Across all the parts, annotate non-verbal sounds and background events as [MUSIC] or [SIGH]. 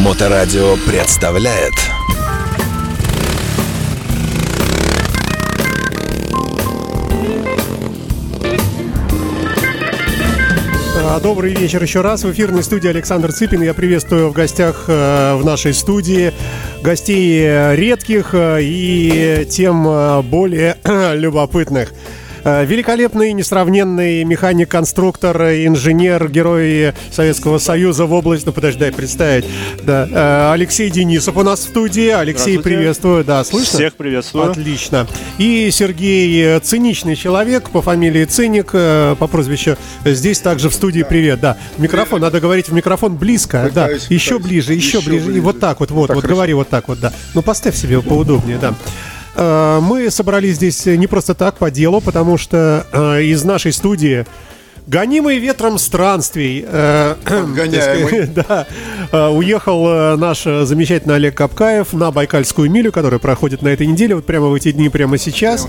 Моторадио представляет А, Добрый вечер еще раз. В эфирной студии Александр Цыпин. Я приветствую в гостях э, в нашей студии гостей э, редких э, и тем более [CLEARS THROAT] любопытных. Э, Великолепный, несравненный механик-конструктор, инженер, герой Советского Союза в области... Ну, подожди, дай представить. Да. э, Алексей Денисов у нас в студии. Алексей, приветствую. Да, слышно? Всех приветствую. Отлично. И Сергей э, циничный человек по фамилии Циник, по прозвищу здесь также в студии привет. Да, микрофон, надо говорить в микрофон близко, Пытаюсь, да, еще пытаюсь. ближе, еще, Еще ближе. И ближе. вот так вот, вот, Так вот хорошо. говори вот так вот, да. Ну поставь себе поудобнее, да. Э, Мы собрались здесь не просто так, по делу, потому что э, из нашей студии Гонимый ветром странствий, э, [LAUGHS] да, э, уехал э, наш замечательный Олег Капкаев на Байкальскую милю, которая проходит на этой неделе, вот прямо в эти дни, прямо сейчас.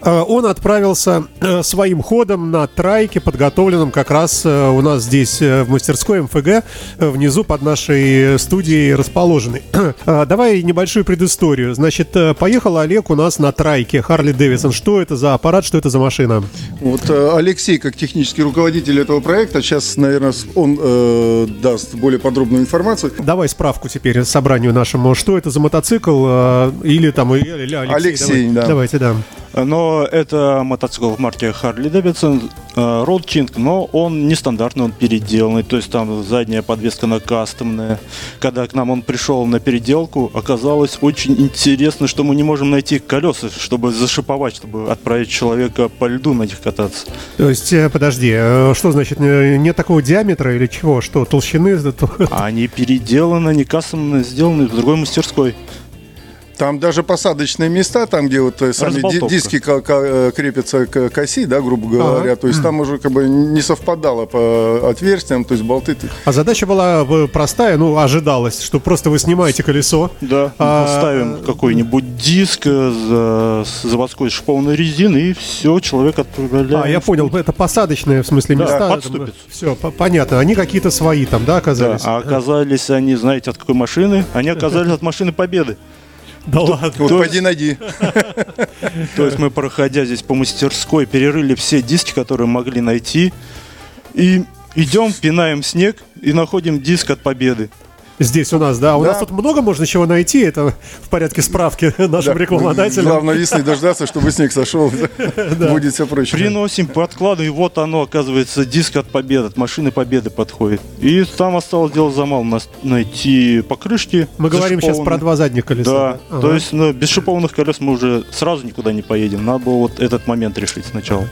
Э, Он отправился своим ходом на трайке, подготовленном как раз у нас здесь в мастерской МФГ, внизу под нашей студией расположенной. [CLEARS THROAT] Давай небольшую предысторию. Значит, поехал Олег у нас на трайке Харли Дэвисон. Что это за аппарат, что это за машина? Вот Алексей, как технический руководитель этого проекта, сейчас, наверное, он э, даст более подробную информацию. Давай справку теперь собранию нашему. Что это за мотоцикл? э, Или там или Алексей? Алексей, давай. да. Давайте, да. Но это мотоцикл в марке Harley Davidson э, Road King, но он нестандартный, он переделанный, то есть там задняя подвеска на кастомная. Когда к нам он пришел на переделку, оказалось очень интересно, что мы не можем найти колеса, чтобы зашиповать, чтобы отправить человека по льду на них кататься. То есть, э, подожди, э, что значит, нет такого диаметра или чего? Что, толщины? Они переделаны, они кастомно сделаны в другой мастерской. Там даже посадочные места, там, где вот э, сами диски э, крепятся к к оси, да, грубо говоря, Ага. то есть там уже как бы не совпадало по отверстиям, то есть болты... А задача была э, простая, ну, ожидалось, что просто вы снимаете колесо. Да, А, ставим какой-нибудь диск заводской шипованной резины, и все, человек отправляем. А, я понял, это посадочные, в смысле, Да, места. подступиц. Все, понятно. Они какие-то свои там, да, Да, оказались? а оказались они, знаете, от какой машины? Они [LAUGHS] оказались от машины Победы. Да ладно. Вот пойди найди. [LAUGHS] То есть мы, проходя здесь по мастерской, перерыли все диски, которые могли найти, и идем, пинаем снег и находим диск от Победы. Здесь у нас, да. У Да. нас тут много можно чего найти. Это в порядке справки [LAUGHS] нашим Да. рекламодателям. Главное весны дождаться, чтобы снег сошел. [LAUGHS] Будет все проще. Приносим, подкладываем, и вот оно, оказывается, диск от Победы, от машины Победы подходит. И там осталось дело за малым нас найти покрышки. Мы говорим сейчас про два задних колеса. Да, Ага. то есть ну, без шипованных колес мы уже сразу никуда не поедем. Надо было вот этот момент решить сначала.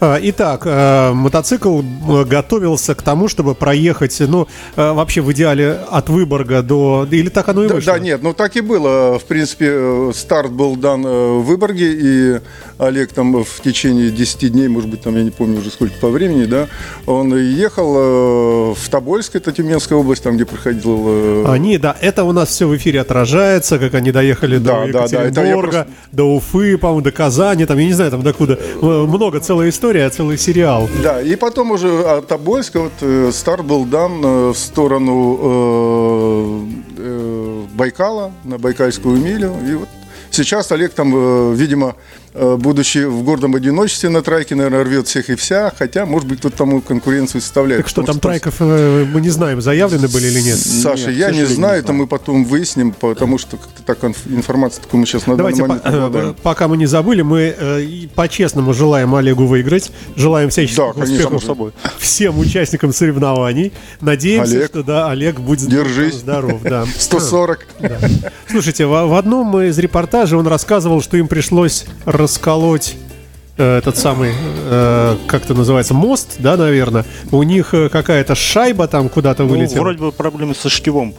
А, Итак, э, мотоцикл э, готовился к тому, чтобы проехать, ну, э, вообще в идеале от Выборга до... Или так оно и Да, вышло? да, нет, ну так и было. В принципе, э, старт был дан в Выборге, и Олег там в течение 10 дней, может быть, там я не помню уже сколько по времени, да, он ехал в Тобольск, это Тюменская область, там, где проходил... Они, да, это у нас все в эфире отражается, как они доехали Да, до да, да, Екатеринбурга, просто- до Уфы, по-моему, до Казани, там, я не знаю, там докуда. Э, Много, целая история, целый сериал. Да, и потом уже от Тобольска вот, э, старт был дан э, в сторону э, Байкала, на Байкальскую милю. И вот сейчас Олег там, видимо, будучи в гордом одиночестве на трайке, наверное, рвет всех и вся, хотя, может быть, кто-то тому конкуренцию составляет. Так что там трайков, э, мы не знаем, заявлены были или нет. Саша, Нет, я не знаю, не это мы потом выясним, потому что как-то так инф- информация такую мы сейчас на Давайте, данный момент по- э, обладаем. пока мы не забыли, мы э, по-честному желаем Олегу выиграть, желаем всяческих Да, успехов собой. всем участникам соревнований. Надеемся, Олег, что да, Олег будет держись. здоров. Да. [LAUGHS] 140. Слушайте, в, в одном из репортажей он рассказывал, что им пришлось расколоть э, этот самый, э, как это называется, мост, да, наверное. У них э, какая-то шайба там куда-то Ну, вылетела. вроде бы проблемы со шкивом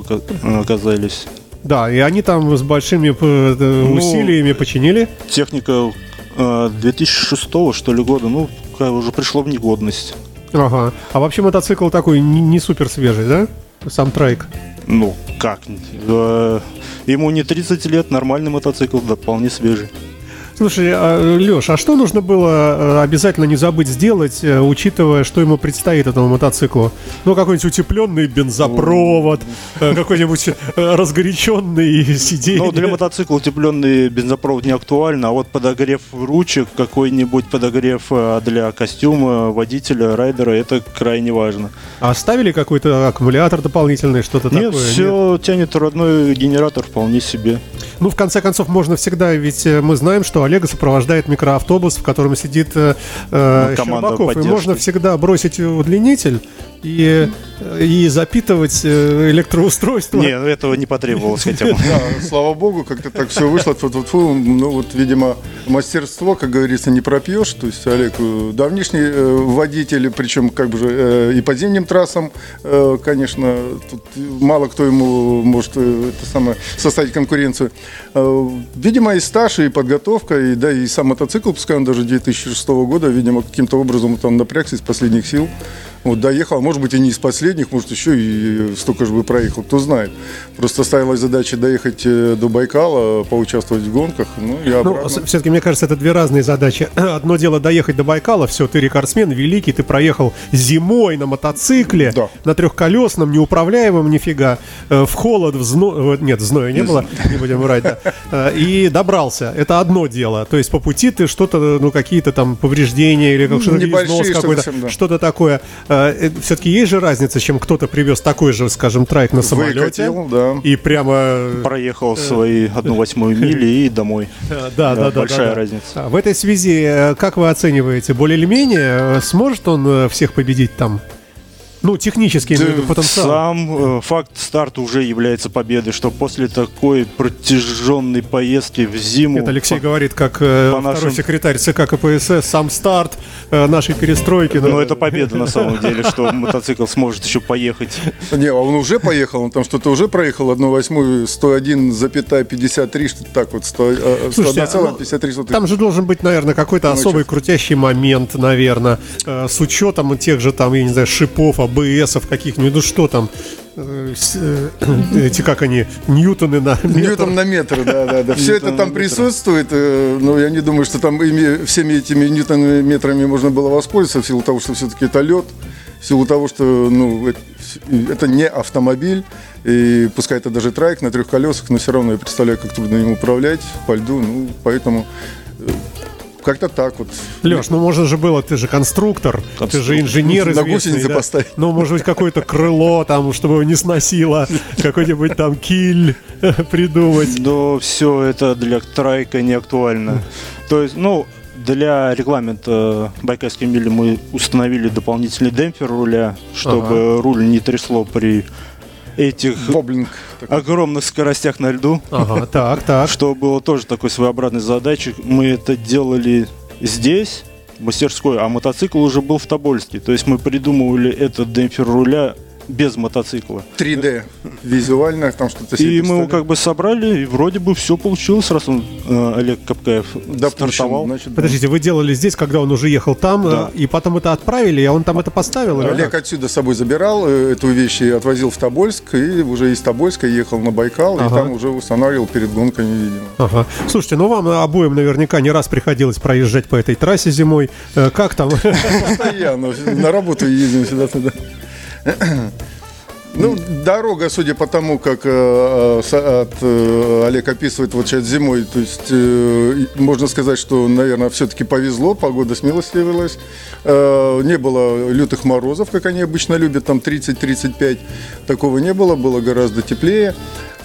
оказались. Да, и они там с большими Ну, усилиями починили. Техника э, 2006 что ли года, ну, уже пришло в негодность. Ага. А вообще мотоцикл такой не, не супер свежий, да? Сам трайк. Ну, как? Э, ему не 30 лет, нормальный мотоцикл, да, вполне свежий. Слушай, Леш, а что нужно было э, обязательно не забыть сделать, э, учитывая, что ему предстоит этому мотоциклу? Ну, какой-нибудь утепленный бензопровод, э, какой-нибудь разгоряченный сиденье. Ну, для мотоцикла утепленный бензопровод не актуально, а вот подогрев ручек, какой-нибудь подогрев для костюма водителя, райдера, это крайне важно. А ставили какой-то аккумулятор дополнительный, что-то Нет, такое? все Нет? тянет родной генератор вполне себе. Ну, в конце концов, можно всегда, ведь мы знаем, что Олега сопровождает микроавтобус, в котором сидит э, э Щербаков. И можно всегда бросить удлинитель и, и запитывать э, электроустройство. Нет, этого не потребовалось хотя бы. [LAUGHS] Слава богу, как-то так все вышло. Ну вот, видимо, мастерство, как говорится, не пропьешь. То есть Олег э, давнишний э, водитель, причем как бы и по зимним трассам, конечно, тут мало кто ему может это самое, составить конкуренцию. Видимо, и стаж, и подготовка, и, да, и сам мотоцикл, пускай он даже 2006 года, видимо, каким-то образом он напрягся из последних сил. Вот, доехал, может быть, и не из последних, может, еще и столько же бы проехал, кто знает. Просто ставилась задача доехать э, до Байкала, поучаствовать в гонках, ну, и Ну, все-таки, мне кажется, это две разные задачи. [CLEARS THROAT] Одно дело доехать до Байкала, все, ты рекордсмен, великий, ты проехал зимой на мотоцикле, да. на трехколесном, неуправляемом нифига, э, в холод, в зной, нет, зноя не было, не будем врать, да, [LAUGHS] э, и добрался. Это одно дело. То есть по пути ты что-то, ну, какие-то там повреждения или что-то износ какой-то, что-то такое а, э, все-таки есть же разница, чем кто-то привез такой же, скажем, трайк на самолете. Выкатил, да. И прямо... Проехал свои одну восьмую [LAUGHS] мили и домой. Да, да, да. Большая да, разница. А в этой связи, э, как вы оцениваете, более или менее, э, сможет он всех победить там? Ну, технически да, потенциал. Сам э, факт старта уже является победой, что после такой протяженной поездки в зиму... Это Алексей по, говорит, как э, по второй нашим... секретарь ЦК КПСС, сам старт э, нашей перестройки. Ну, это победа на самом деле, что мотоцикл сможет еще поехать. Не, а он уже поехал, он там что-то уже проехал, 1 восьмую, 101,53, что-то так вот, 100, Слушайте, 101,53. Ну, там же должен быть, наверное, какой-то ну, особый крутящий момент, наверное, с учетом тех же там, я не знаю, шипов, БСов каких-нибудь, ну что там, э, э, [CLEARS THROAT] эти как они, ньютоны на метр. Ньютон на метр, да, да, да. Все это там присутствует, э, но я не думаю, что там всеми этими ньютонными метрами можно было воспользоваться в силу того, что все-таки это лед, в силу того, что ну, это не автомобиль, и пускай это даже трайк на трех колесах, но все равно я представляю, как трудно им управлять по льду, ну, поэтому как-то так вот. Леш, ну можно же было, ты же конструктор, конструктор. ты же инженер На гусеницы да? поставить. Ну, может быть, какое-то крыло там, чтобы его не сносило, какой-нибудь там киль придумать. Но все это для трайка не актуально. То есть, ну, для регламента Байкальской мили мы установили дополнительный демпфер руля, чтобы ага. руль не трясло при этих Боблинг огромных скоростях на льду. Ага, [LAUGHS] так, так. Что было тоже такой своеобразной задачей. Мы это делали здесь, в мастерской, а мотоцикл уже был в Тобольске. То есть мы придумывали этот демпфер руля без мотоцикла. 3D визуально там что-то И мы его как бы собрали, и вроде бы все получилось, раз он э, Олег Капкаев Допущен, стартовал. Значит, Подождите, вы делали здесь, когда он уже ехал там, да. э, и потом это отправили, а он там это поставил? Олег как? отсюда с собой забирал э, эту вещь и отвозил в Тобольск, и уже из Тобольска ехал на Байкал, ага. и там уже устанавливал перед гонками, видимо. Ага. Слушайте, ну вам обоим наверняка не раз приходилось проезжать по этой трассе зимой. Э, как там? [LAUGHS] Постоянно. На работу ездим сюда-туда. [CLEARS THROAT] Ну, дорога, судя по тому, как э, от, э, Олег описывает вот сейчас зимой, то есть э, можно сказать, что, наверное, все-таки повезло, погода смилостивилась. Э, не было лютых морозов, как они обычно любят, там 30-35, такого не было, было гораздо теплее.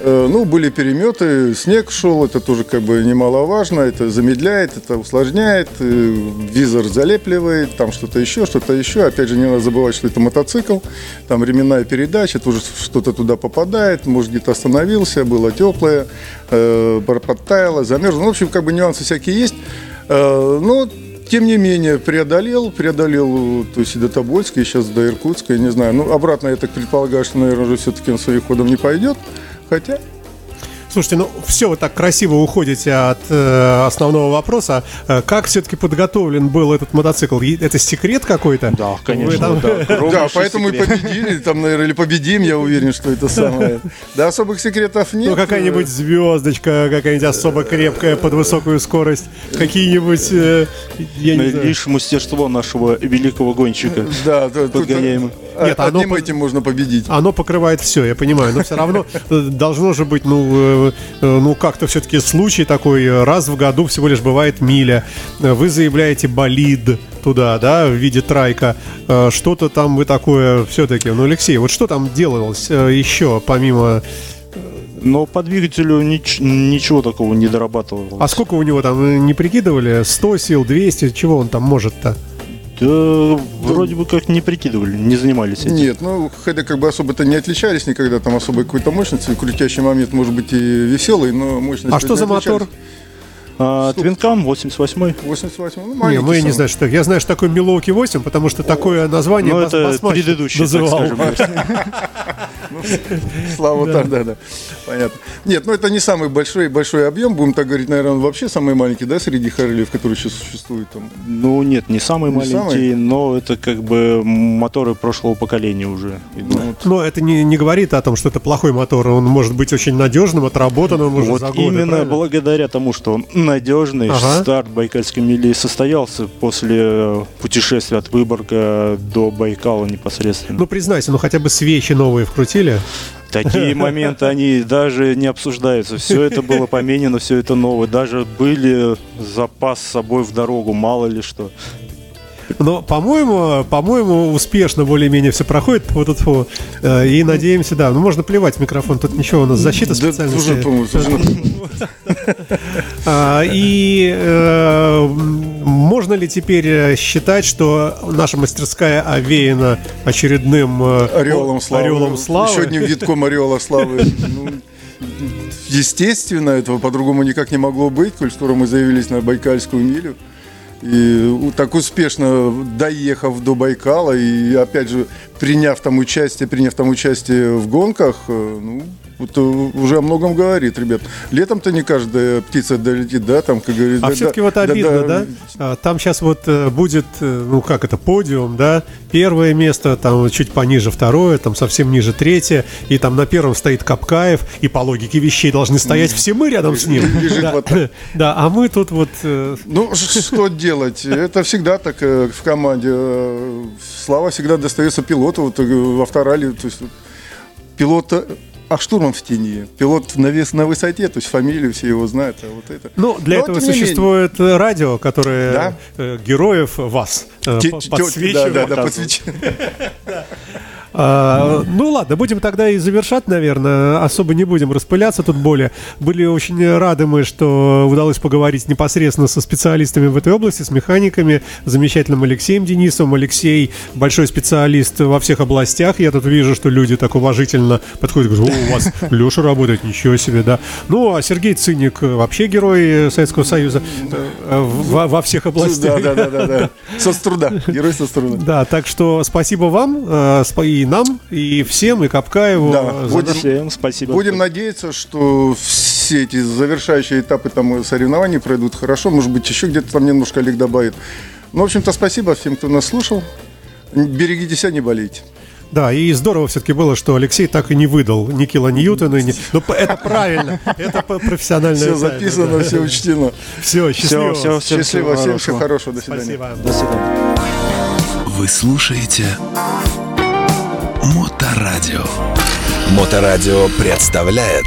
Э, ну, были переметы, снег шел, это тоже как бы немаловажно, это замедляет, это усложняет, э, визор залепливает, там что-то еще, что-то еще. Опять же, не надо забывать, что это мотоцикл, там ременная передача, тоже что-то туда попадает, может где-то остановился, было теплое, э, подтаяло, замерзло. Ну, в общем, как бы нюансы всякие есть. Но тем не менее, преодолел, преодолел, то есть и до Тобольска, и сейчас до Иркутска, я не знаю. Ну, обратно, я так предполагаю, что, наверное, уже все-таки он своим ходом не пойдет. Хотя Слушайте, ну все вы так красиво уходите от э, основного вопроса. Э, Как все-таки подготовлен был этот мотоцикл? И Это секрет какой-то? Да, Вы конечно, там- да. [LAUGHS] Да, поэтому и секрет. победили, там, наверное, или победим, я уверен, что это самое. Да, особых секретов нет. Ну, какая-нибудь звездочка, какая-нибудь особо крепкая под высокую скорость, какие-нибудь, э, я не знаю. Лишь мастерство нашего великого гонщика. Да, тут, Подгоняемый. Нет, оно одним по- этим можно победить. Оно покрывает все, я понимаю, но все равно э, должно же быть, ну, э, э, ну как-то все-таки случай такой, э, раз в году всего лишь бывает миля, Э, вы заявляете болид туда, да, в виде трайка, Э, что-то там вы такое все-таки, ну, Алексей, вот что там делалось э, еще, помимо, Но по двигателю нич- ничего такого не дорабатывал. а сколько у него там, э, не прикидывали, 100 сил, 200, чего он там может-то? Да, вроде бы как не прикидывали, не занимались этим. Нет, ну, хотя как бы особо-то не отличались никогда там особой какой-то мощностью. Крутящий момент может быть и веселый, но мощность... А что за мотор? А, Твинкам 88 88, ну, Не, мы не знаем, что Я знаю, что такое Milwaukee 8, потому что такое название Ну, это предыдущий, так называл. скажем. [LAUGHS] [LAUGHS] Слава, да. да, да, понятно. Нет, ну это не самый большой большой объем, будем так говорить, наверное, он вообще самый маленький, да, среди Харлиев, которые сейчас существуют там. Ну нет, не самый Не маленький, самый? но это как бы моторы прошлого поколения уже. идут. Но это не, не говорит о том, что это плохой мотор. Он может быть очень надежным, отработанным уже вот за годы. именно правильно? благодаря тому, что он надежный, Ага. старт Байкальской мили состоялся после э, путешествия от Выборга до Байкала непосредственно. Ну, признайся, ну хотя бы свечи новые вкрутили. Такие [LAUGHS] моменты, они даже не обсуждаются. Все это было поменено, все это новое. Даже были запас с собой в дорогу, мало ли что. Но, по-моему, по-моему, успешно более-менее все проходит. Вот тут. Э, И надеемся, да. Ну, можно плевать в микрофон. Тут ничего, у нас защита уже- А, И э, можно ли теперь э, считать, что наша мастерская овеяна очередным э, Ореолом о- славы. ореолом славы? Еще одним витком ореола славы. [LAUGHS] Ну, естественно, этого по-другому никак не могло быть, коль скоро мы заявились на Байкальскую милю. И у- так успешно доехав до Байкала и опять же приняв там участие, приняв там участие в гонках, э, ну, это уже о многом говорит, ребят. Летом-то не каждая птица долетит, да, там, как говорится. А да- все-таки вот да- обидно, да? А, Там сейчас вот э, будет, э, ну как это, подиум, да? Первое место, там чуть пониже второе, там совсем ниже третье, и там на первом стоит Капкаев, и по логике вещей должны стоять все мы рядом с ним. Да, вот. [LAUGHS] Да, а мы тут вот... э, Ну, что делать? Это всегда так в команде. Слава всегда достается пилоту вот, в авторале. То есть, вот, пилот, э, а штурман в тени. Пилот на, вес, на высоте, то есть фамилию все его знают. А вот это. Ну, для Но, этого не менее. существует э, радио, которое Да. э, героев вас э, Те- по- те- подсвечивает. Да, да, [LAUGHS] да, подсвечивает. А, ну ладно, будем тогда и завершать, наверное. Особо не будем распыляться тут более. Были очень рады мы, что удалось поговорить непосредственно со специалистами в этой области, с механиками, замечательным Алексеем Денисовым. Алексей большой специалист во всех областях. Я тут вижу, что люди так уважительно подходят говорят, «О, у вас Леша работает, ничего себе, да. Ну, а Сергей Циник вообще герой Советского Союза э, во, во всех областях. Да, да, да, да, да. Со струда. Герой со струда. Да, так что спасибо вам, э, и нам, и всем, и Капкаеву. Да, будем- Всем спасибо. Будем надеяться, что все эти завершающие этапы там соревнований пройдут хорошо. Может быть, еще где-то там немножко Олег добавит. Ну, в общем-то, спасибо всем, кто нас слушал. Берегите себя, не болейте. Да, и здорово все-таки было, что Алексей так и не выдал ни кило Ньютона. Ни... Ну, п- это правильно, это профессиональное. Все записано, все учтено. Все, счастливо. Все, все, Счастливо всем, всего хорошего. До свидания. Спасибо. До свидания. Вы слушаете Моторадио. Моторадио представляет